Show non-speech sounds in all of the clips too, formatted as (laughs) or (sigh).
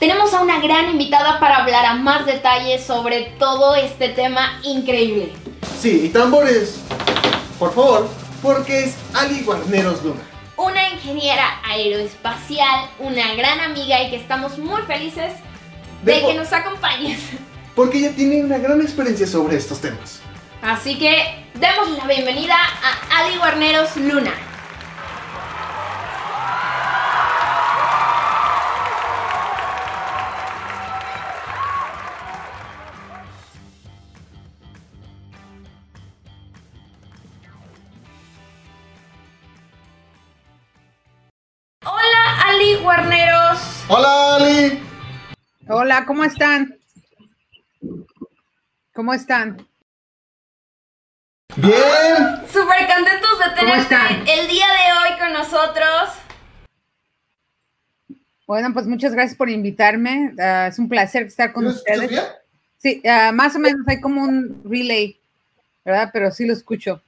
tenemos a una gran invitada para hablar a más detalles sobre todo este tema increíble. Sí, y tambores, por favor, porque es Ali Guarneros Luna. Una ingeniera aeroespacial, una gran amiga y que estamos muy felices de que nos acompañes. Porque ella tiene una gran experiencia sobre estos temas. Así que demos la bienvenida a Ali Guarneros Luna. Hola, ¿cómo están? ¿Cómo están? Bien. Súper contentos de ¿Cómo tenerte el día de hoy con nosotros. Bueno, pues muchas gracias por invitarme. Ah, es un placer estar con ¿Me escuchas ustedes. bien? Sí, ah, más o menos hay como un relay, ¿verdad? Pero sí lo escucho.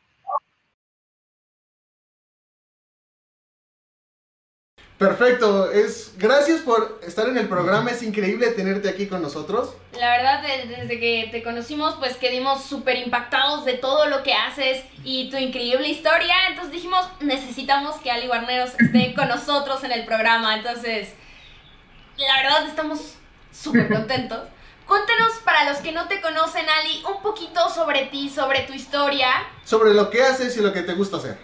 Perfecto. Es gracias por estar en el programa. Es increíble tenerte aquí con nosotros. La verdad, de- desde que te conocimos, pues quedamos súper impactados de todo lo que haces y tu increíble historia. Entonces dijimos, necesitamos que Ali Guarneros esté con nosotros en el programa. Entonces, la verdad, estamos súper contentos. Cuéntanos, para los que no te conocen, Ali, un poquito sobre ti, sobre tu historia. Sobre lo que haces y lo que te gusta hacer.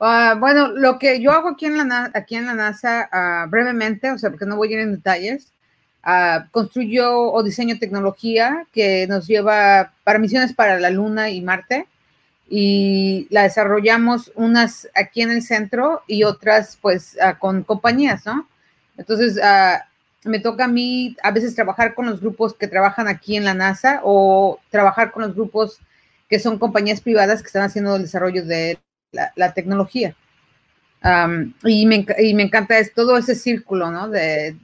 Ah, bueno, lo que yo hago aquí en la, NASA, ah, brevemente, o sea, porque no voy a ir en detalles, ah, construyo o diseño tecnología que nos lleva para misiones para la Luna y Marte y la desarrollamos unas aquí en el centro y otras pues con compañías, ¿no? Entonces, me toca a mí a veces trabajar con los grupos que trabajan aquí en la NASA o trabajar con los grupos que son compañías privadas que están haciendo el desarrollo de la, la tecnología. Y, me, y me encanta es todo ese círculo, ¿no? De,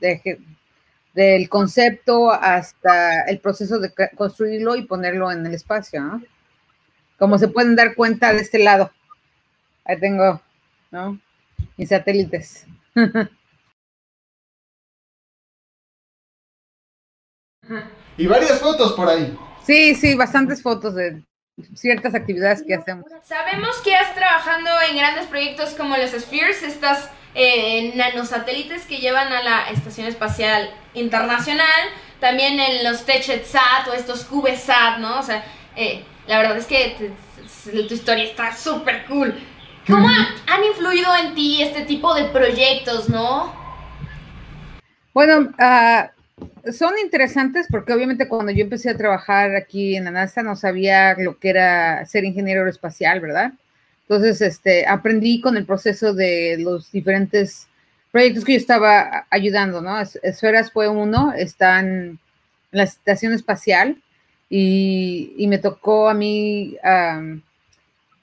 del concepto hasta el proceso de construirlo y ponerlo en el espacio, ¿no? Como se pueden dar cuenta de este lado. Ahí tengo, ¿no? Mis satélites. (laughs) Y varias fotos por ahí. Sí, sí, bastantes fotos de ciertas actividades que hacemos. Sabemos que has trabajando en grandes proyectos como los Spheres, estas eh, nanosatélites que llevan a la Estación Espacial Internacional, también en los TechEdsat o estos CubeSat, ¿no? O sea, eh, la verdad es que tu historia está súper cool. ¿Cómo ha- han influido en ti este tipo de proyectos, no? Bueno, ah, son interesantes porque obviamente cuando yo empecé a trabajar aquí en la NASA no sabía lo que era ser ingeniero aeroespacial, ¿verdad? Entonces, este, aprendí con el proceso de los diferentes proyectos que yo estaba ayudando, ¿no? Es- Esferas fue uno, están en la estación espacial y, y me tocó a mí, am,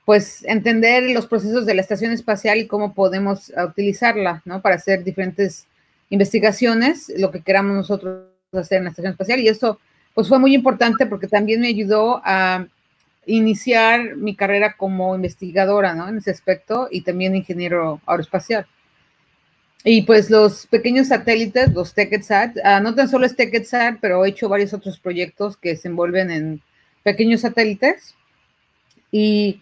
pues, entender los procesos de la estación espacial y cómo podemos ah, utilizarla, ¿no? Para hacer diferentes investigaciones, lo que queramos nosotros hacer en la estación espacial. Y eso, pues, fue muy importante porque también me ayudó a iniciar mi carrera como investigadora, ¿no? En ese aspecto y también ingeniero aeroespacial. Y pues los pequeños satélites, los TechEdsat, ah, no tan solo es TechEdsat, pero he hecho varios otros proyectos que se envuelven en pequeños satélites. Y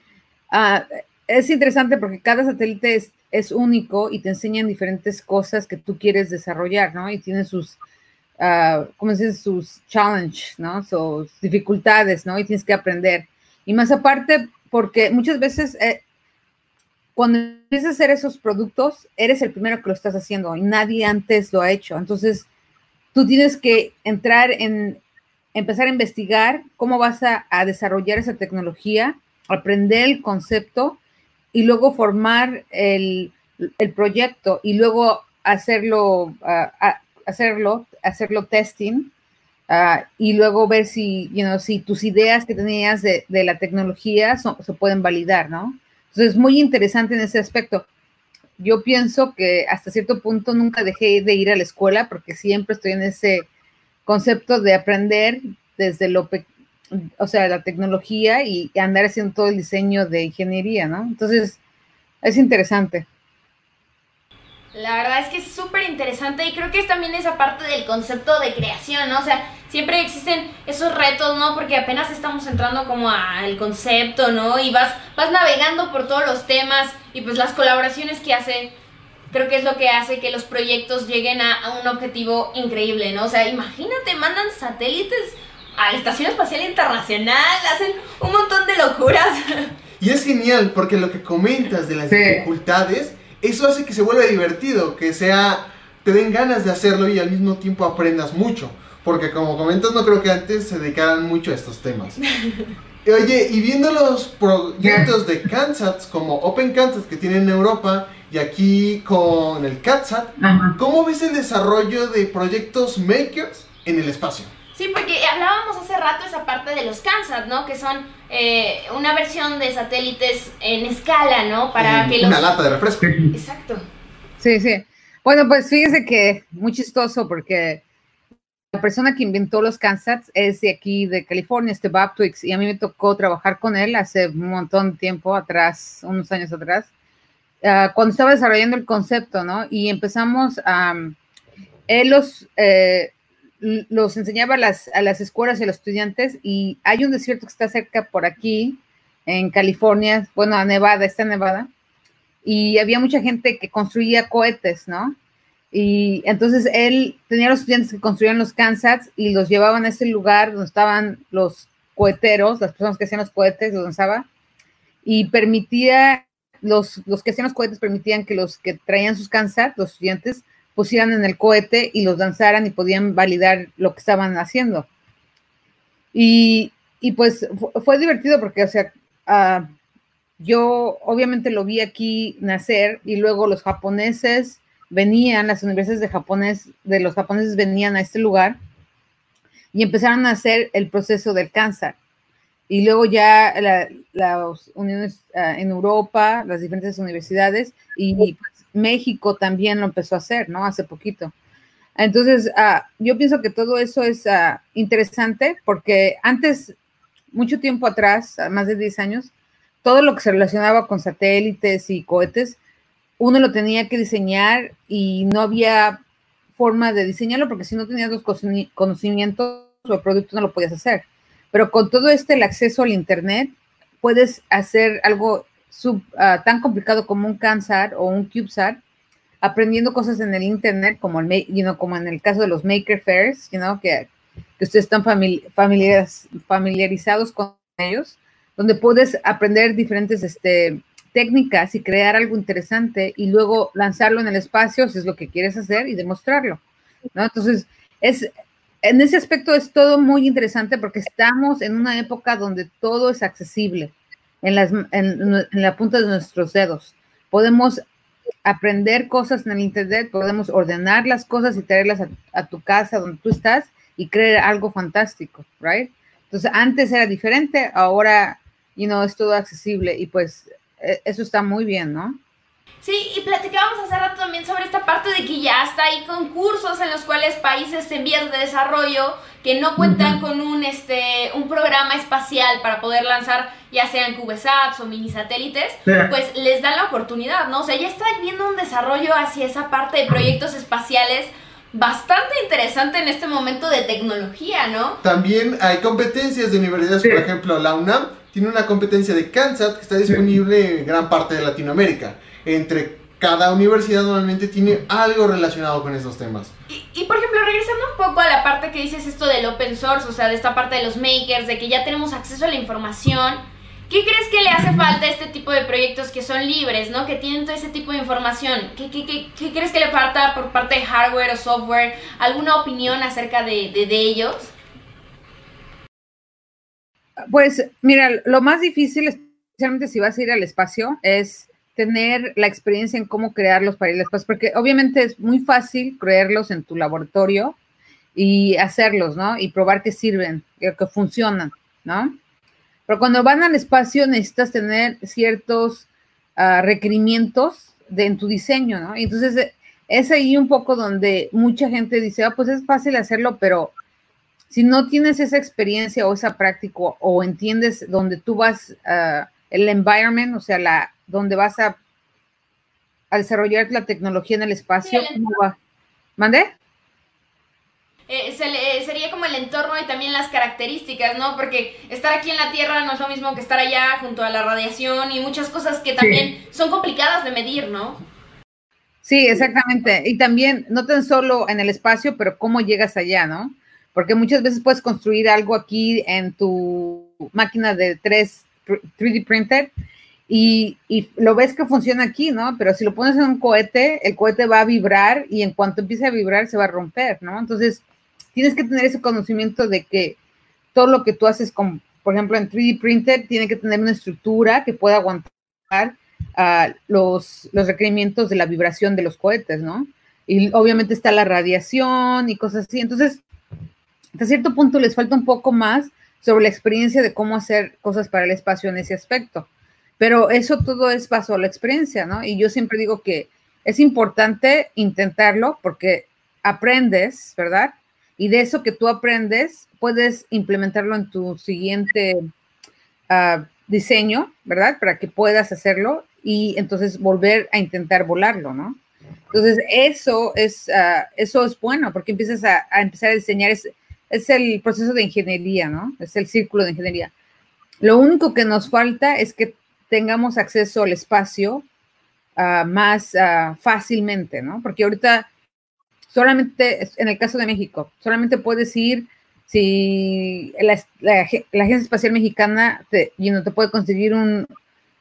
ah, es interesante porque cada satélite es, es único y te enseñan diferentes cosas que tú quieres desarrollar, ¿no? Y tiene sus, ah, ¿cómo se? Sus challenges, ¿no? Sus dificultades, ¿no? Y tienes que aprender. Y más aparte, porque muchas veces eh, cuando empiezas a hacer esos productos, eres el primero que lo estás haciendo y nadie antes lo ha hecho. Entonces, tú tienes que entrar en, empezar a investigar cómo vas a desarrollar esa tecnología, aprender el concepto y luego formar el, el proyecto y luego hacerlo, a- hacerlo, hacerlo testing ah, y luego ver si, you know, si tus ideas que tenías de, de la tecnología son- se pueden validar, ¿no? Entonces es muy interesante en ese aspecto. Yo pienso que hasta cierto punto nunca dejé de ir a la escuela porque siempre estoy en ese concepto de aprender desde lo, pe- o sea, la tecnología y andar haciendo todo el diseño de ingeniería, ¿no? Entonces, es interesante. La verdad es que es súper interesante y creo que es también esa parte del concepto de creación, ¿no? O sea, siempre existen esos retos, ¿no? Porque apenas estamos entrando como al concepto, ¿no? Y vas, vas navegando por todos los temas y pues las colaboraciones que hace, creo que es lo que hace que los proyectos lleguen a un objetivo increíble, ¿no? O sea, imagínate, mandan satélites a la Estación Espacial Internacional, hacen un montón de locuras. Y es genial porque lo que comentas de las dificultades, eso hace que se vuelva divertido, que sea, te den ganas de hacerlo y al mismo tiempo aprendas mucho. Porque como comentas, no creo que antes se dedicaran mucho a estos temas. (laughs) Oye, y viendo los proyectos de CANSAT como Open CANSAT que tienen en Europa y aquí con el CATSAT, ¿cómo ves el desarrollo de proyectos makers en el espacio? Sí, porque hablábamos hace rato esa parte de los CANSAT, ¿no? Que son eh, una versión de satélites en escala, ¿no? Para que los... Una lata de refresco. Exacto. Sí, sí. Bueno, pues fíjese que muy chistoso porque la persona que inventó los CANSATs es de aquí, de California, este Bob Twix, y a mí me tocó trabajar con él hace un montón de tiempo atrás, unos años atrás, ah, cuando estaba desarrollando el concepto, ¿no? Y empezamos a... él los... Eh, los enseñaba a las, a las escuelas y a los estudiantes y hay un desierto que está cerca por aquí, en California, bueno, a Nevada, está en Nevada, y había mucha gente que construía cohetes, ¿no? Y entonces él tenía a los estudiantes que construían los Kansas y los llevaban a ese lugar donde estaban los coheteros, las personas que hacían los cohetes, los lanzaba, y permitía, los, los que hacían los cohetes permitían que los que traían sus Kansas, los estudiantes, pusieran en el cohete y los lanzaran y podían validar lo que estaban haciendo. Y, pues fue divertido porque, o sea, ah, yo obviamente lo vi aquí nacer y luego los japoneses venían, las universidades de, japonés, de los japoneses venían a este lugar y empezaron a hacer el proceso del cáncer. Y luego ya las uniones ah, en Europa, las diferentes universidades y pues, México también lo empezó a hacer, ¿no? Hace poquito. Entonces, ah, yo pienso que todo eso es ah, interesante porque antes, mucho tiempo atrás, más de 10 años, todo lo que se relacionaba con satélites y cohetes, uno lo tenía que diseñar y no había forma de diseñarlo porque si no tenías los conocimientos o el producto no lo podías hacer. Pero con todo este, el acceso al Internet, puedes hacer algo Ah, tan complicado como un CANSAR o un CubeSAT, aprendiendo cosas en el Internet, como, el, you como en el caso de los Maker Fairs, you que, ustedes están familiarizados con ellos, donde puedes aprender diferentes este, técnicas y crear algo interesante y luego lanzarlo en el espacio si es lo que quieres hacer y demostrarlo. ¿no? Entonces, es, en ese aspecto es todo muy interesante porque estamos en una época donde todo es accesible en, la punta de nuestros dedos. Podemos aprender cosas en el Internet, podemos ordenar las cosas y traerlas a, tu casa donde tú estás y crear algo fantástico, right? Entonces, antes era diferente, ahora, you know, es todo accesible y pues e, eso está muy bien, ¿no? Sí, y platicábamos hace rato también sobre esta parte de que ya está hay concursos en los cuales países en vías de desarrollo que no cuentan con un, este, un programa espacial para poder lanzar ya sean CubeSats o mini satélites, pues les dan la oportunidad, ¿no? O sea, ya está viendo un desarrollo hacia esa parte de proyectos espaciales bastante interesante en este momento de tecnología, ¿no? También hay competencias de universidades, por ejemplo, la UNAM tiene una competencia de CANSAT que está disponible en gran parte de Latinoamérica entre cada universidad normalmente tiene algo relacionado con esos temas. Y, por ejemplo, regresando un poco a la parte que dices esto del open source, o sea, de esta parte de los makers, de que ya tenemos acceso a la información, ¿qué crees que le hace falta a este tipo de proyectos que son libres, ¿no? Que tienen todo ese tipo de información. ¿Qué, qué, crees que le falta por parte de hardware o software? ¿Alguna opinión acerca de, de, de ellos? Pues mira, lo más difícil, especialmente si vas a ir al espacio, es tener la experiencia en cómo crearlos para al espacio, porque obviamente es muy fácil crearlos en tu laboratorio y hacerlos, ¿no? Y probar que sirven, que, funcionan, ¿no? Pero cuando van al espacio necesitas tener ciertos ah, requerimientos de, en tu diseño, ¿no? Entonces es ahí un poco donde mucha gente dice, ah, pues es fácil hacerlo, pero si no tienes esa experiencia o esa práctica o entiendes donde tú vas, uh, el environment, o sea, la, donde vas a a desarrollar la tecnología en el espacio, ¿cómo va? ¿Mande? Eh, sería como el entorno y también las características, ¿no? Porque estar aquí en la Tierra no es lo mismo que estar allá junto a la radiación y muchas cosas que también son complicadas de medir, ¿no? Sí, exactamente. Y también, no tan solo en el espacio, pero cómo llegas allá, ¿no? Porque muchas veces puedes construir algo aquí en tu máquina de 3, 3D printer y, y, lo ves que funciona aquí, ¿no? Pero si lo pones en un cohete, el cohete va a vibrar y en cuanto empiece a vibrar se va a romper, ¿no? Entonces, tienes que tener ese conocimiento de que todo lo que tú haces, con, por ejemplo, en 3D printer, tiene que tener una estructura que pueda aguantar uh, los, los requerimientos de la vibración de los cohetes, ¿no? Y obviamente está la radiación y cosas así. Entonces, hasta cierto punto les falta un poco más sobre la experiencia de cómo hacer cosas para el espacio en ese aspecto. Pero eso todo es a la experiencia, ¿no? Y yo siempre digo que es importante intentarlo porque aprendes, ¿verdad? y de eso que tú aprendes, puedes implementarlo en tu siguiente uh, diseño, ¿verdad? Para que puedas hacerlo y entonces volver a intentar volarlo, ¿no? Entonces, eso es, uh, eso es bueno porque empiezas a, a, empezar a diseñar, es, es el proceso de ingeniería, ¿no? Es el círculo de ingeniería. Lo único que nos falta es que tengamos acceso al espacio uh, más fácilmente, ¿no? Porque ahorita solamente, en el caso de México, solamente puedes ir si la, Agencia Espacial Mexicana te, no te puede conseguir un,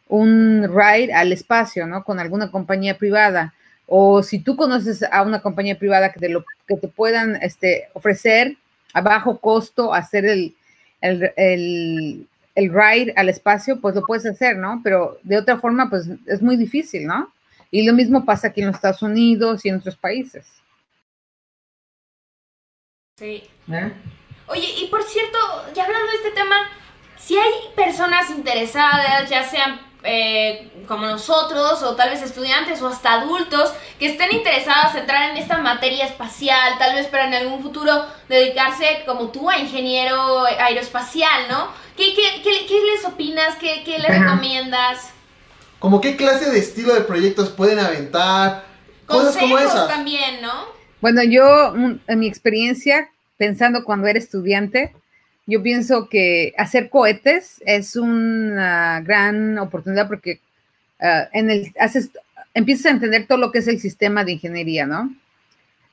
un ride al espacio, ¿no? Con alguna compañía privada. O si tú conoces a una compañía privada que te, lo, que te puedan este, ofrecer a bajo costo hacer el, el, el, ride al espacio, pues lo puedes hacer, ¿no? Pero de otra forma, pues es muy difícil, ¿no? Y lo mismo pasa aquí en los Estados Unidos y en otros países. Sí. ¿Eh? Oye, y por cierto, ya hablando de este tema, si hay personas interesadas, ya sean eh, como nosotros, o tal vez estudiantes o hasta adultos, que estén interesados en entrar en esta materia espacial, tal vez para en algún futuro dedicarse como tú a ingeniero aeroespacial, ¿no? ¿Qué, qué, qué, les opinas? ¿Qué, qué les recomiendas? ¿Como qué clase de estilo de proyectos pueden aventar? Consejos como esas. también, ¿no? Bueno, yo, en mi experiencia, pensando cuando era estudiante, yo pienso que hacer cohetes es una gran oportunidad porque uh, en el, haces, empiezas a entender todo lo que es el sistema de ingeniería, ¿no?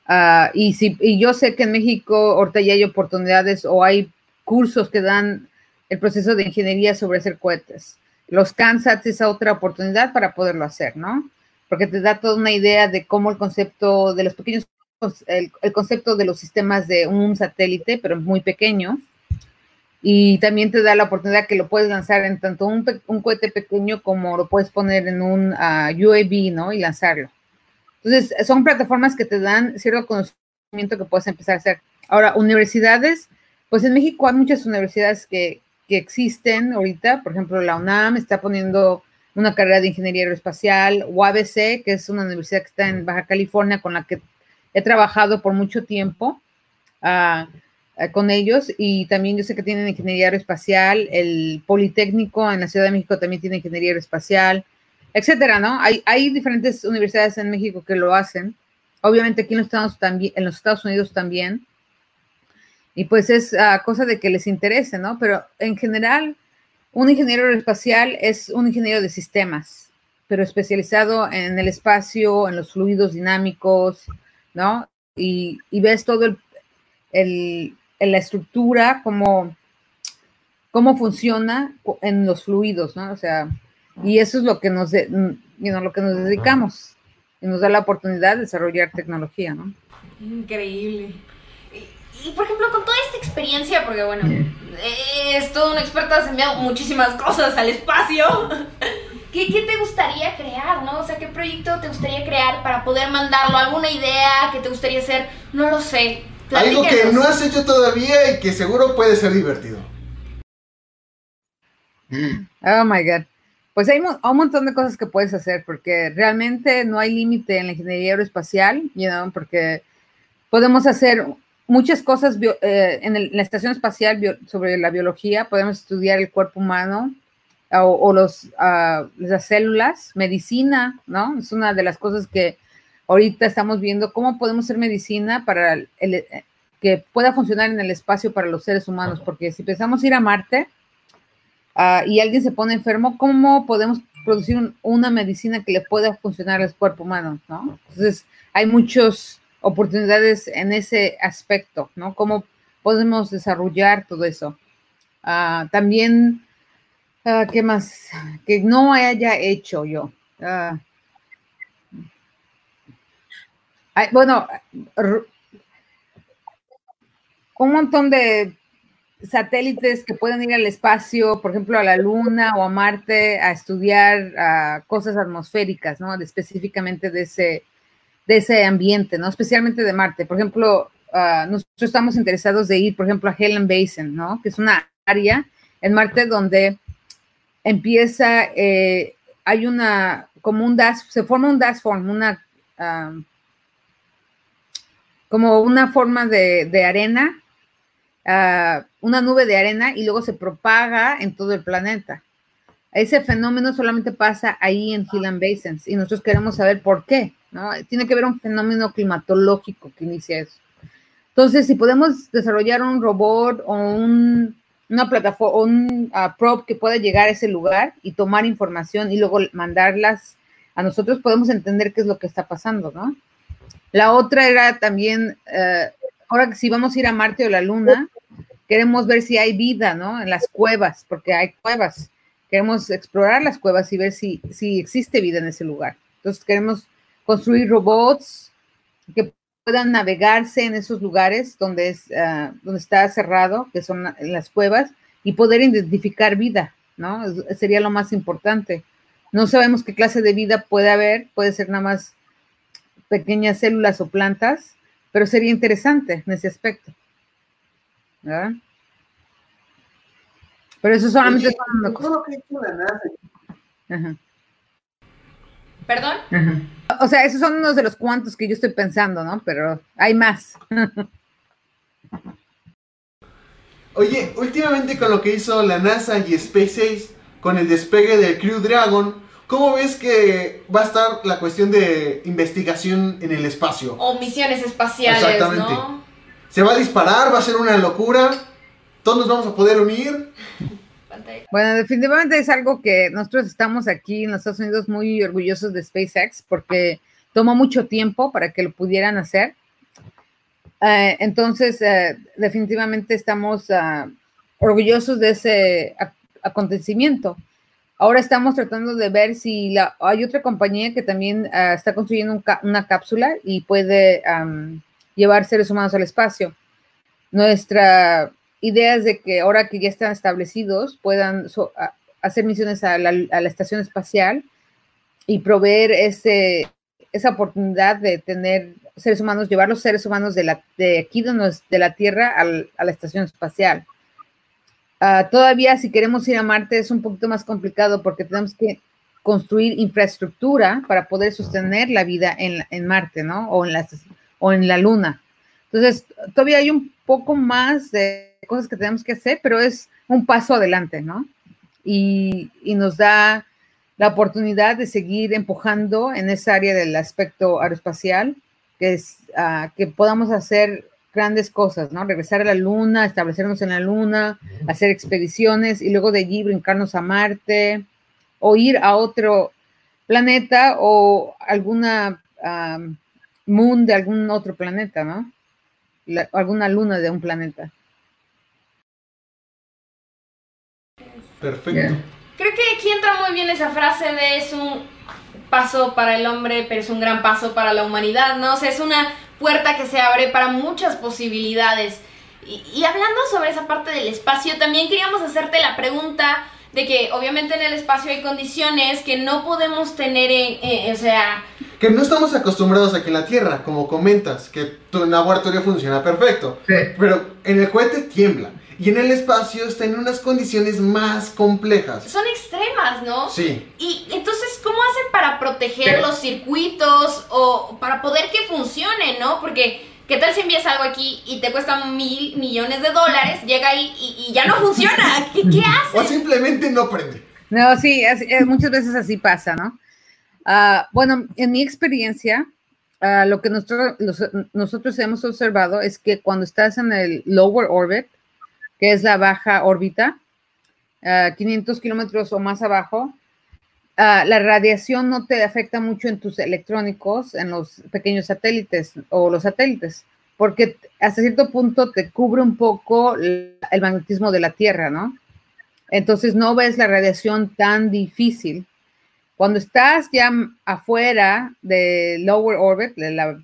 Uh, y, si, y yo sé que en México ahorita ya hay oportunidades o hay cursos que dan el proceso de ingeniería sobre hacer cohetes. Los CANSATs es otra oportunidad para poderlo hacer, ¿no? Porque te da toda una idea de cómo el concepto de los pequeños el, concepto de los sistemas de un satélite, pero muy pequeño. Y también te da la oportunidad que lo puedes lanzar en tanto un, cohete pequeño como lo puedes poner en un ah, UAV, ¿no? Y lanzarlo. Entonces, son plataformas que te dan cierto conocimiento que puedes empezar a hacer. Ahora, universidades, pues en México hay muchas universidades que, que existen ahorita. Por ejemplo, la UNAM está poniendo una carrera de ingeniería aeroespacial, UABC, que es una universidad que está en Baja California, con la que he trabajado por mucho tiempo uh, con ellos y también yo sé que tienen ingeniería aeroespacial, el Politécnico en la Ciudad de México también tiene ingeniería aeroespacial, etcétera, ¿no? Hay, hay diferentes universidades en México que lo hacen, obviamente aquí en los Estados, también, en los Estados Unidos también, y pues es uh, cosa de que les interese, ¿no? Pero en general, un ingeniero aeroespacial es un ingeniero de sistemas, pero especializado en el espacio, en los fluidos dinámicos, ¿no? Y, ves todo el, el, la estructura, cómo, cómo funciona en los fluidos, ¿no? O sea, y eso es lo que nos, de, lo que nos dedicamos y nos da la oportunidad de desarrollar tecnología, ¿no? Increíble. Y, por ejemplo, con toda esta experiencia, porque bueno, es todo un experto, has enviado muchísimas cosas al espacio. ¿Qué, te gustaría crear, no? O sea, ¿qué proyecto te gustaría crear para poder mandarlo? ¿Alguna idea que te gustaría hacer? No lo sé. Algo que no has hecho todavía y que seguro puede ser divertido. Oh my God. Pues hay un montón de cosas que puedes hacer porque realmente no hay límite en la ingeniería aeroespacial, you know, porque podemos hacer muchas cosas eh, en, la estación espacial sobre la biología, podemos estudiar el cuerpo humano, o, los, uh, las células, medicina, ¿no? Es una de las cosas que ahorita estamos viendo, cómo podemos hacer medicina para el, que pueda funcionar en el espacio para los seres humanos, porque si pensamos ir a Marte uh, y alguien se pone enfermo, ¿cómo podemos producir una medicina que le pueda funcionar al cuerpo humano, ¿no? Entonces, hay muchas oportunidades en ese aspecto, ¿no? ¿Cómo podemos desarrollar todo eso? Uh, también Ah, ¿Qué más? Que no haya hecho yo. Ah. bueno, un montón de satélites que pueden ir al espacio, por ejemplo, a la Luna o a Marte, a estudiar ah, cosas atmosféricas, ¿no? específicamente de ese, de ese ambiente, ¿no? Especialmente de Marte. Por ejemplo, nosotros estamos interesados de ir, por ejemplo, a Helen Basin, ¿no? Que es una área en Marte donde empieza, eh, hay una, como un dash, se forma un dash form, una, como una forma de, arena, ah, una nube de arena y luego se propaga en todo el planeta. Ese fenómeno solamente pasa ahí en Hillan Basins y nosotros queremos saber por qué, ¿no? Tiene que haber un fenómeno climatológico que inicia eso. Entonces, si podemos desarrollar un robot o un una plataforma, un uh, prop que pueda llegar a ese lugar y tomar información y luego mandarlas a nosotros, podemos entender qué es lo que está pasando, ¿no? La otra era también, uh, ahora que si vamos a ir a Marte o la Luna, queremos ver si hay vida, ¿no? En las cuevas, porque hay cuevas. Queremos explorar las cuevas y ver si, si existe vida en ese lugar. Entonces queremos construir robots que puedan navegarse en esos lugares donde, es, ah, donde está cerrado, que son las cuevas, y poder identificar vida, ¿no? Sería lo más importante. No sabemos qué clase de vida puede haber, puede ser nada más pequeñas células o plantas, pero sería interesante en ese aspecto. ¿verdad? Pero eso solamente Ajá. ¿Perdón? O sea, esos son unos de los cuantos que yo estoy pensando, ¿no? Pero hay más. (laughs) Oye, últimamente con lo que hizo la NASA y SpaceX con el despegue del Crew Dragon, ¿cómo ves que va a estar la cuestión de investigación en el espacio? O misiones espaciales, Exactamente. ¿Se va a disparar? ¿Va a ser una locura? ¿Todos nos vamos a poder unir? Bueno, definitivamente es algo que nosotros estamos aquí en los Estados Unidos muy orgullosos de SpaceX porque tomó mucho tiempo para que lo pudieran hacer. Eh, entonces, eh, definitivamente estamos ah, orgullosos de ese acontecimiento. Ahora estamos tratando de ver si la, hay otra compañía que también ah, está construyendo una cápsula y puede llevar seres humanos al espacio. Nuestra ideas de que ahora que ya están establecidos puedan hacer misiones a la, estación espacial y proveer ese, esa oportunidad de tener seres humanos, llevar los seres humanos de, la, de aquí de, de la Tierra a la estación espacial. Ah, todavía si queremos ir a Marte es un poquito más complicado porque tenemos que construir infraestructura para poder sostener la vida en, en Marte, ¿no? O en, la, o en la Luna. Entonces, todavía hay un poco más de cosas que tenemos que hacer, pero es un paso adelante, ¿no? Y, nos da la oportunidad de seguir empujando en esa área del aspecto aeroespacial, que es ah, que podamos hacer grandes cosas, ¿no? Regresar a la luna, establecernos en la luna, hacer expediciones y luego de allí brincarnos a Marte o ir a otro planeta o alguna moon de algún otro planeta, ¿no? alguna luna de un planeta. Perfecto. Creo que aquí entra muy bien esa frase de es un paso para el hombre, pero es un gran paso para la humanidad, ¿no? O sea, es una puerta que se abre para muchas posibilidades. Y, hablando sobre esa parte del espacio, también queríamos hacerte la pregunta de que obviamente en el espacio hay condiciones que no podemos tener, en, o sea... Que no estamos acostumbrados aquí en la Tierra, como comentas, que tu laboratorio funciona perfecto. Pero en el cohete tiembla. Y en el espacio está en unas condiciones más complejas. Son extremas, ¿no? Sí. Y entonces, ¿cómo hacen para proteger los circuitos o para poder que funcione, ¿no? Porque, ¿qué tal si envías algo aquí y te cuesta mil millones de dólares, llega ahí y, ya no funciona? (laughs) ¿Qué, qué haces? O simplemente no prende. No, sí, muchas veces así pasa, ¿no? Ah, bueno, en mi experiencia, ah, lo que nosotros, nosotros hemos observado es que cuando estás en el lower orbit, que es la baja órbita, 500 kilómetros o más abajo, la radiación no te afecta mucho en tus electrónicos, en los pequeños satélites o los satélites, porque hasta cierto punto te cubre un poco el magnetismo de la Tierra, ¿no? Entonces no ves la radiación tan difícil. Cuando estás ya afuera de lower orbit, de la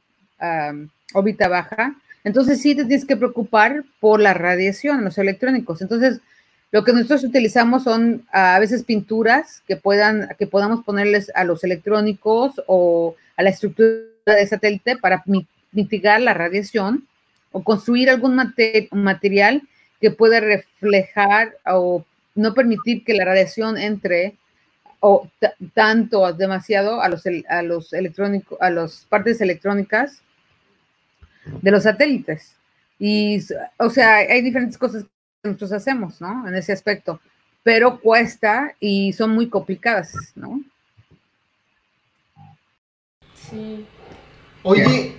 um, órbita baja, entonces sí te tienes que preocupar por la radiación, los electrónicos. Entonces, lo que nosotros utilizamos son a veces pinturas que puedan, que podamos ponerles a los electrónicos o a la estructura de satélite para mitigar la radiación o construir algún material que pueda reflejar o no permitir que la radiación entre o tanto demasiado a los a los electrónicos a las partes electrónicas de los satélites y o sea hay diferentes cosas nosotros hacemos, ¿no? En ese aspecto, pero cuesta y son muy complicadas, ¿no? Sí. Oye,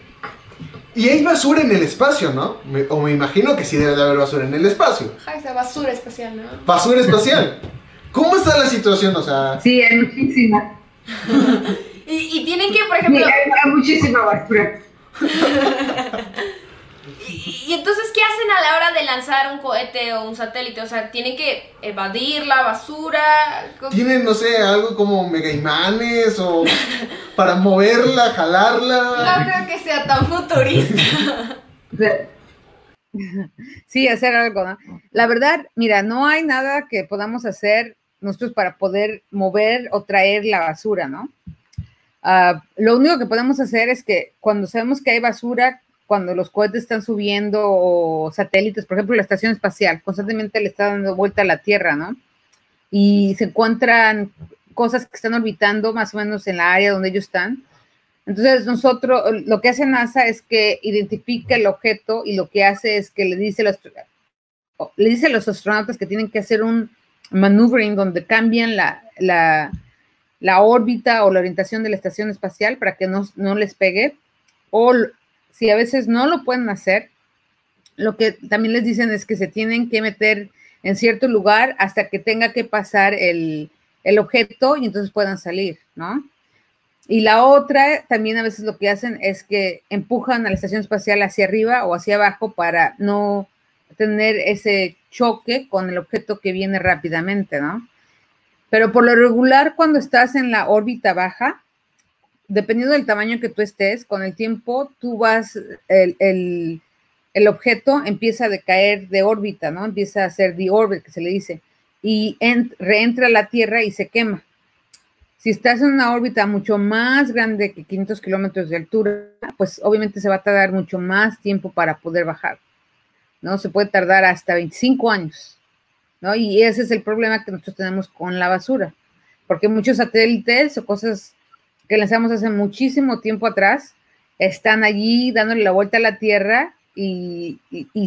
y hay basura en el espacio, ¿no? o me imagino que sí debe de haber basura en el espacio. Ajá, esa basura espacial, ¿no? Basura espacial. (laughs) ¿Cómo está la situación? O sea. Sí, hay muchísima. (laughs) y, y, tienen que, por ejemplo. Sí, hay muchísima basura. Y, entonces, ¿qué hacen a la hora de lanzar un cohete o un satélite? O sea, ¿tienen que evadir la basura? ¿Tienen, no sé, algo como mega imanes o (laughs) para moverla, jalarla? No creo que sea tan futurista. (laughs) Sí, hacer algo, ¿no? La verdad, mira, no hay nada que podamos hacer nosotros para poder mover o traer la basura, ¿no? Ah, lo único que podemos hacer es que cuando sabemos que hay basura, cuando los cohetes están subiendo o satélites, por ejemplo, la estación espacial, constantemente le está dando vuelta a la Tierra, ¿no? Y se encuentran cosas que están orbitando más o menos en la área donde ellos están. Entonces, nosotros, lo que hace NASA es que identifica el objeto y lo que hace es que le dice, los, le dice a los astronautas que tienen que hacer un maneuvering donde cambian la, la, la órbita o la orientación de la estación espacial para que no, no les pegue, o si a veces no lo pueden hacer, lo que también les dicen es que se tienen que meter en cierto lugar hasta que tenga que pasar el, objeto y entonces puedan salir, ¿no? Y la otra, también a veces lo que hacen es que empujan a la estación espacial hacia arriba o hacia abajo para no tener ese choque con el objeto que viene rápidamente, ¿no? Pero por lo regular, cuando estás en la órbita baja, dependiendo del tamaño que tú estés, con el tiempo tú vas, el, objeto empieza a decaer de órbita, ¿no? Empieza a ser de orbit, que se le dice, y reentra a la Tierra y se quema. Si estás en una órbita mucho más grande que 500 kilómetros de altura, pues obviamente se va a tardar mucho más tiempo para poder bajar, ¿no? Se puede tardar hasta 25 años, ¿no? Y ese es el problema que nosotros tenemos con la basura, porque muchos satélites o cosas que lanzamos hace muchísimo tiempo atrás, están allí dándole la vuelta a la Tierra y,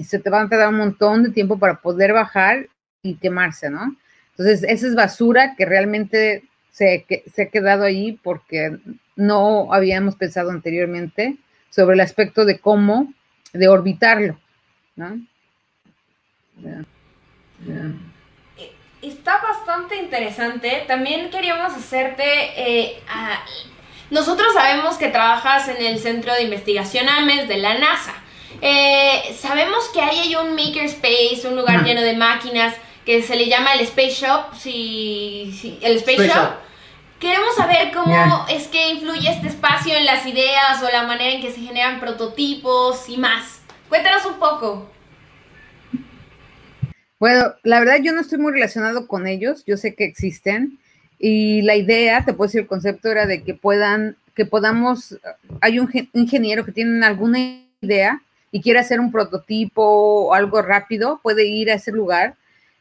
se te van a tardar un montón de tiempo para poder bajar y quemarse, ¿no? Entonces, esa es basura que realmente se, se ha quedado ahí porque no habíamos pensado anteriormente sobre el aspecto de cómo, de orbitarlo, ¿no? Está bastante interesante. También queríamos hacerte eh, nosotros sabemos que trabajas en el Centro de Investigación AMES de la NASA. Eh, sabemos que hay un makerspace, un lugar lleno de máquinas que se le llama el Space Shop. Si, el Space, Shop. Queremos saber cómo es que influye este espacio en las ideas o la manera en que se generan prototipos y más. Cuéntanos un poco. Bueno, la verdad yo no estoy muy relacionado con ellos, yo sé que existen, y la idea, te puedo decir, el concepto era de que puedan, que podamos, hay un ingeniero que tiene alguna idea y quiere hacer un prototipo o algo rápido, puede ir a ese lugar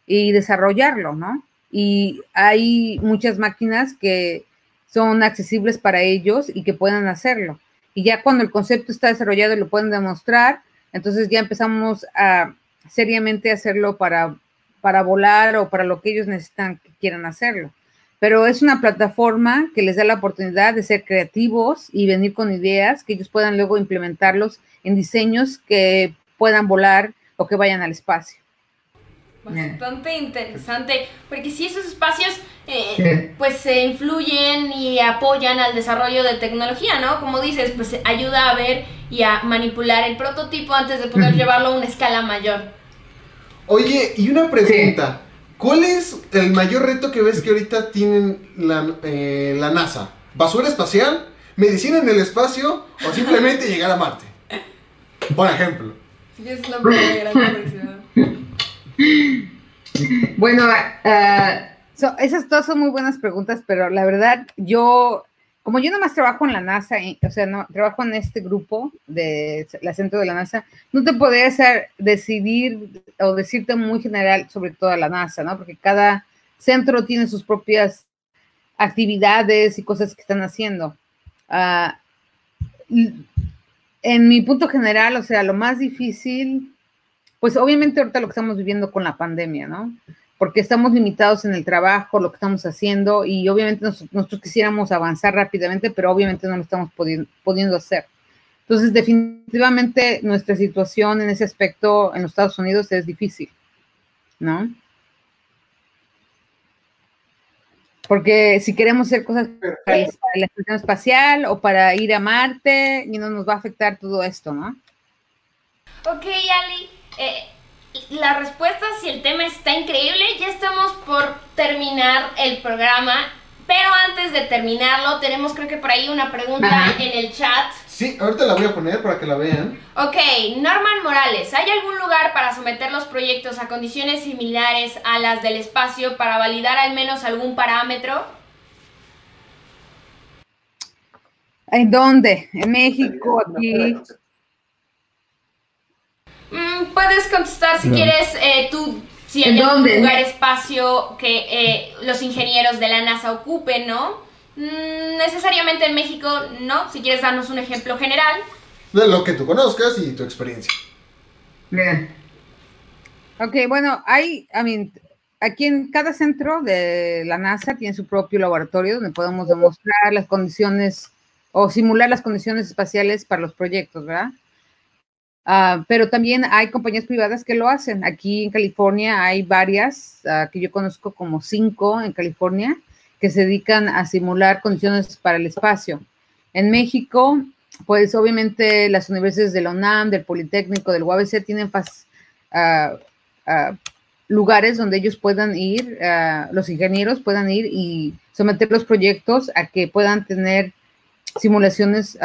y desarrollarlo, ¿no? Y hay muchas máquinas que son accesibles para ellos y que puedan hacerlo. Y ya cuando el concepto está desarrollado y lo pueden demostrar, entonces ya empezamos a seriamente hacerlo para, para volar o para lo que ellos necesitan que quieran hacerlo. pero es una plataforma que les da la oportunidad de ser creativos y venir con ideas que ellos puedan luego implementarlos en diseños que puedan volar o que vayan al espacio. Bastante interesante, porque si esos espacios eh, pues se influyen y apoyan al desarrollo de tecnología, ¿no? Como dices, pues ayuda a ver y a manipular el prototipo antes de poder llevarlo a una escala mayor. Oye, y una pregunta, ¿cuál es el mayor reto que ves que ahorita tienen la, eh, la NASA? ¿Basura espacial? ¿Medicina en el espacio? ¿O simplemente llegar a Marte? Por ejemplo. Sí, es la primera gran bueno, uh, esas todas son muy buenas preguntas, pero la verdad, yo, como yo nomás trabajo en la NASA, o sea, no, trabajo en este grupo de la centro de la NASA, no te podría hacer decidir o decirte muy general sobre toda la NASA, ¿no? Porque cada centro tiene sus propias actividades y cosas que están haciendo. Uh, en mi punto general, o sea, lo más difícil pues obviamente ahorita lo que estamos viviendo con la pandemia, ¿no? Porque estamos limitados en el trabajo, lo que estamos haciendo y obviamente nosotros quisiéramos avanzar rápidamente, pero obviamente no lo estamos pudiendo, hacer. Entonces, definitivamente nuestra situación en ese aspecto en los Estados Unidos es difícil, ¿no? Porque si queremos hacer cosas para la estación espacial o para ir a Marte, y no nos va a afectar todo esto, ¿no? Ok, Ali. Eh, la respuesta, si el tema está increíble, ya estamos por terminar el programa. Pero antes de terminarlo, tenemos creo que por ahí una pregunta en el chat. Sí, ahorita la voy a poner para que la vean. Ok, Norman Morales, ¿hay algún lugar para someter los proyectos a condiciones similares a las del espacio para validar al menos algún parámetro? ¿En dónde? ¿En México? ¿Aquí? Mm, puedes contestar si quieres eh, tú, si hay algún lugar, espacio que eh, los ingenieros de la NASA ocupen, ¿no? Mm, necesariamente en México, no. Si quieres darnos un ejemplo general. De lo que tú conozcas y tu experiencia. Bien. Ok, bueno, hay, I mean, aquí en cada centro de la NASA tiene su propio laboratorio donde podemos demostrar las condiciones o simular las condiciones espaciales para los proyectos, ¿verdad? Ah, pero también hay compañías privadas que lo hacen. Aquí en California hay varias, ah, que yo conozco como cinco en California, que se dedican a simular condiciones para el espacio. En México, pues obviamente las universidades de la UNAM, del Politécnico, del UABC tienen ah, lugares donde ellos puedan ir, los ingenieros puedan ir y someter los proyectos a que puedan tener simulaciones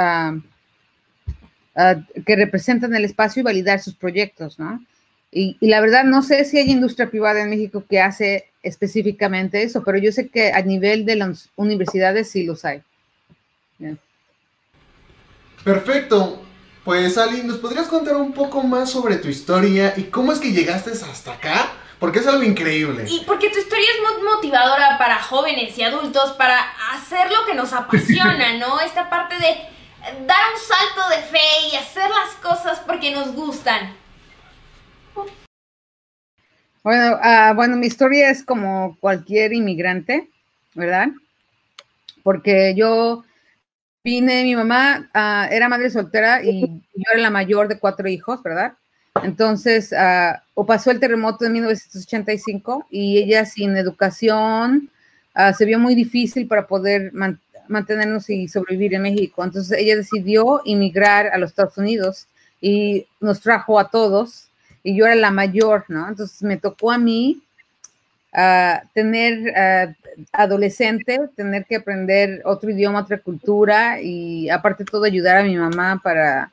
Ah, que representan el espacio y validar sus proyectos, ¿no? Y, la verdad no sé si hay industria privada en México que hace específicamente eso, pero yo sé que a nivel de las universidades sí los hay. Perfecto. Pues Ali, ¿nos podrías contar un poco más sobre tu historia y cómo es que llegaste hasta acá? Porque es algo increíble. Y porque tu historia es muy motivadora para jóvenes y adultos para hacer lo que nos apasiona, (laughs) ¿no? Esta parte de dar un salto de fe y hacer las cosas porque nos gustan. Bueno, ah, bueno, mi historia es como cualquier inmigrante, ¿verdad? Porque yo vine, mi mamá ah, era madre soltera y yo era la mayor de cuatro hijos, ¿verdad? Entonces, uh, o pasó el terremoto de 1985 y ella sin educación se vio muy difícil para poder mantener mantenernos y sobrevivir en México. Entonces ella decidió emigrar a los Estados Unidos y nos trajo a todos y yo era la mayor, ¿no? Entonces me tocó a mí uh, tener uh, adolescente, tener que aprender otro idioma, otra cultura y aparte todo ayudar a mi mamá para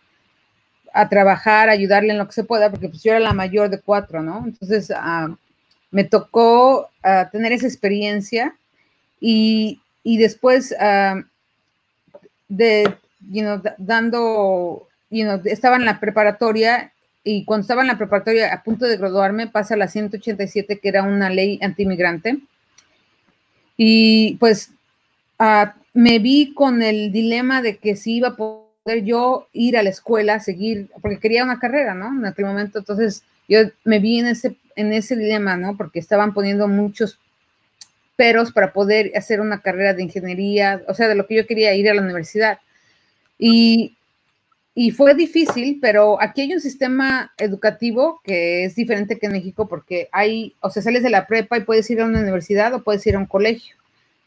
a trabajar, ayudarle en lo que se pueda, porque pues yo era la mayor de cuatro, ¿no? Entonces uh, me tocó tener esa experiencia y y después uh, de, you know, dando, you know, estaba en la preparatoria y cuando estaba en la preparatoria a punto de graduarme pasa la 187 que era una ley antimigrante y pues uh, me vi con el dilema de que si iba a poder yo ir a la escuela, seguir, porque quería una carrera, ¿no? En aquel momento, entonces yo me vi en ese, en ese dilema, ¿no? Porque estaban poniendo muchos peros para poder hacer una carrera de ingeniería, o sea, de lo que yo quería ir a la universidad. Y, y fue difícil, pero aquí hay un sistema educativo que es diferente que en México porque hay, o sea, sales de la prepa y puedes ir a una universidad o puedes ir a un colegio.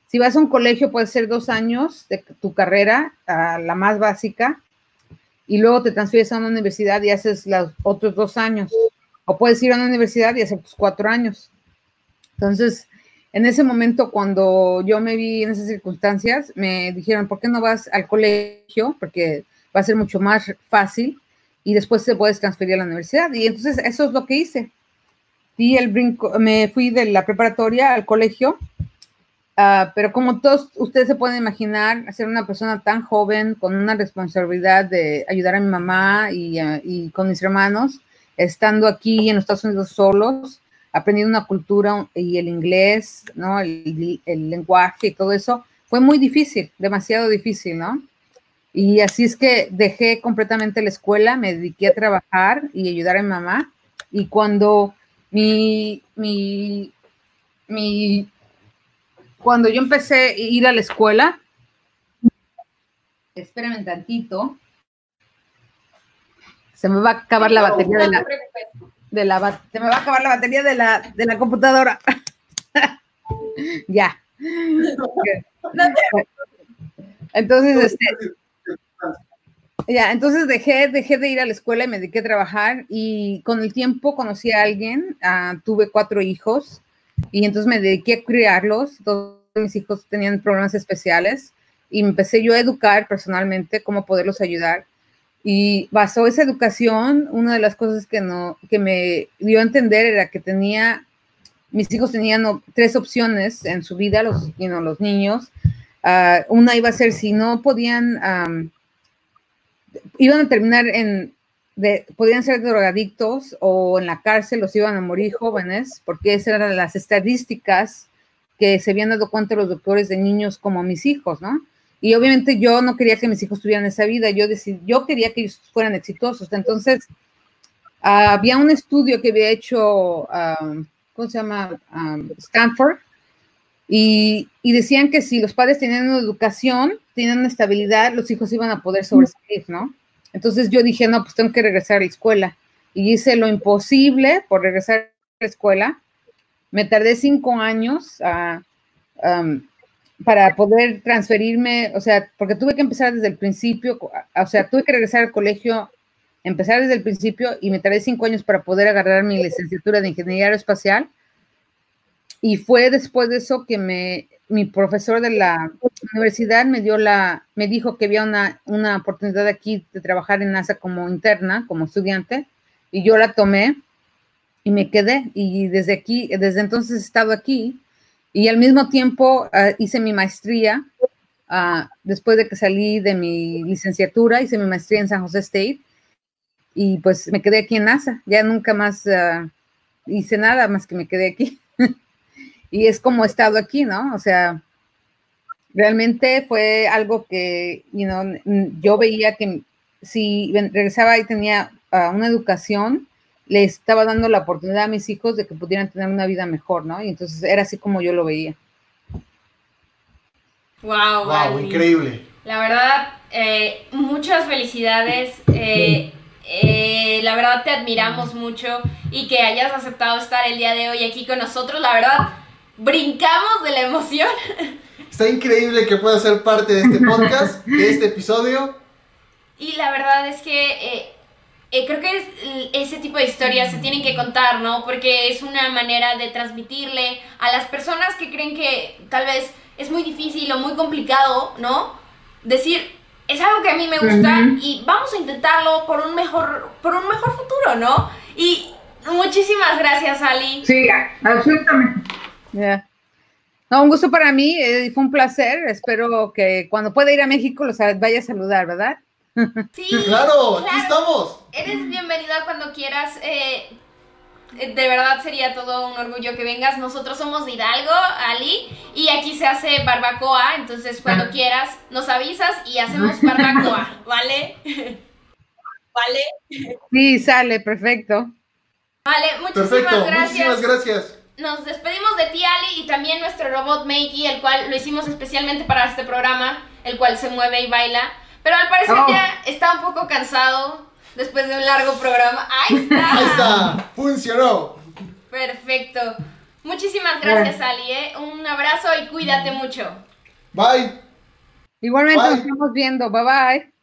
Si vas a un colegio, puede ser dos años de tu carrera, la más básica, y luego te transfieres a una universidad y haces los otros dos años. O puedes ir a una universidad y hacer tus cuatro años. Entonces, en ese momento, cuando yo me vi en esas circunstancias, me dijeron, ¿por qué no vas al colegio? Porque va a ser mucho más fácil y después te puedes transferir a la universidad. Y entonces eso es lo que hice. Y el brinco, me fui de la preparatoria al colegio Ah, pero como todos ustedes se pueden imaginar, ser una persona tan joven con una responsabilidad de ayudar a mi mamá y, ah, y, con mis hermanos, estando aquí en Estados Unidos solos, aprendiendo una cultura y el inglés, ¿no? El, el, lenguaje y todo eso, fue muy difícil, demasiado difícil, ¿no? Y así es que dejé completamente la escuela, me dediqué a trabajar y ayudar a mi mamá. Y cuando mi, mi, mi cuando yo empecé a ir a la escuela, espérenme tantito, se me va a acabar la batería de la, de la, me va a acabar la batería de la, de la computadora. (laughs) ya. Entonces, este, ya, entonces dejé, dejé de ir a la escuela y me dediqué a trabajar y con el tiempo conocí a alguien, uh, tuve cuatro hijos y entonces me dediqué a criarlos. Todos mis hijos tenían problemas especiales y empecé yo a educar personalmente cómo poderlos ayudar. Y basó esa educación, una de las cosas que, no, que me dio a entender era que tenía, mis hijos tenían tres opciones en su vida, los, los niños. Uh, una iba a ser si no podían, um, iban a terminar en, de, podían ser drogadictos o en la cárcel, los iban a morir jóvenes, porque esas eran las estadísticas que se habían dado cuenta los doctores de niños como mis hijos, ¿no? Y obviamente yo no quería que mis hijos tuvieran esa vida, yo, decidí, yo quería que ellos fueran exitosos. Entonces, uh, había un estudio que había hecho, uh, ¿cómo se llama? Um, Stanford, y, y, decían que si los padres tenían una educación, tenían una estabilidad, los hijos iban a poder sobresalir, ¿no? Entonces yo dije, no, pues tengo que regresar a la escuela. Y hice lo imposible por regresar a la escuela. Me tardé cinco años para poder transferirme, o sea, porque tuve que empezar desde el principio, o sea, tuve que regresar al colegio, empezar desde el principio y me tardé cinco años para poder agarrar mi licenciatura de ingeniería aeroespacial. Y fue después de eso que me mi profesor de la universidad me dio la, me dijo que había una, una oportunidad aquí de trabajar en NASA como interna, como estudiante, y yo la tomé y me quedé. Y desde aquí, desde entonces he estado aquí y al mismo tiempo uh, hice mi maestría. Uh, después de que salí de mi licenciatura, hice mi maestría en San José State y pues me quedé aquí en NASA. Ya nunca más uh, hice nada más que me quedé aquí. (laughs) y es como he estado aquí, ¿no? O sea, realmente fue algo que, you know, yo veía que si regresaba y tenía una educación, le estaba dando la oportunidad a mis hijos de que pudieran tener una vida mejor, ¿no? Y entonces era así como yo lo veía. Wow, wow, increíble. La verdad, eh, muchas felicidades. Eh, eh, la verdad te admiramos mucho y que hayas aceptado estar el día de hoy aquí con nosotros. La verdad, brincamos de la emoción. (laughs) Está increíble que pueda ser parte de este podcast, (laughs) de este episodio. Y la verdad es que eh, creo que ese tipo de historias se tienen que contar, ¿no? Porque es una manera de transmitirle a las personas que creen que tal vez es muy difícil o muy complicado, ¿no? Decir, es algo que a mí me gusta y vamos a intentarlo por un mejor, por un mejor futuro, ¿no? Y muchísimas gracias, Ali. Sí, absolutamente. No, un gusto para mí, eh, fue un placer. Espero que cuando pueda ir a México los vaya a saludar, ¿verdad? Sí, claro, aquí estamos. Eres bienvenida cuando quieras. Eh, de verdad sería todo un orgullo que vengas. Nosotros somos de Hidalgo, Ali, y aquí se hace barbacoa. Entonces, cuando ah. (laughs) quieras, nos avisas y hacemos barbacoa, (laughs) ¿vale? ¿Vale? Sí, sale, perfecto. Vale, muchísimas gracias. Muchísimas gracias. nos despedimos de ti, Ali, y también nuestro robot Makey, el cual lo hicimos especialmente para este programa, el cual se mueve y baila. Pero al parecer Oh. ya está un poco cansado después de un largo programa. ¡Ahí (laughs) está! Ahí está, funcionó. Perfecto. Muchísimas gracias, Ali. ¿eh? Un abrazo y cuídate mucho. Bye. Igualmente Bye. nos estamos viendo. Bye bye.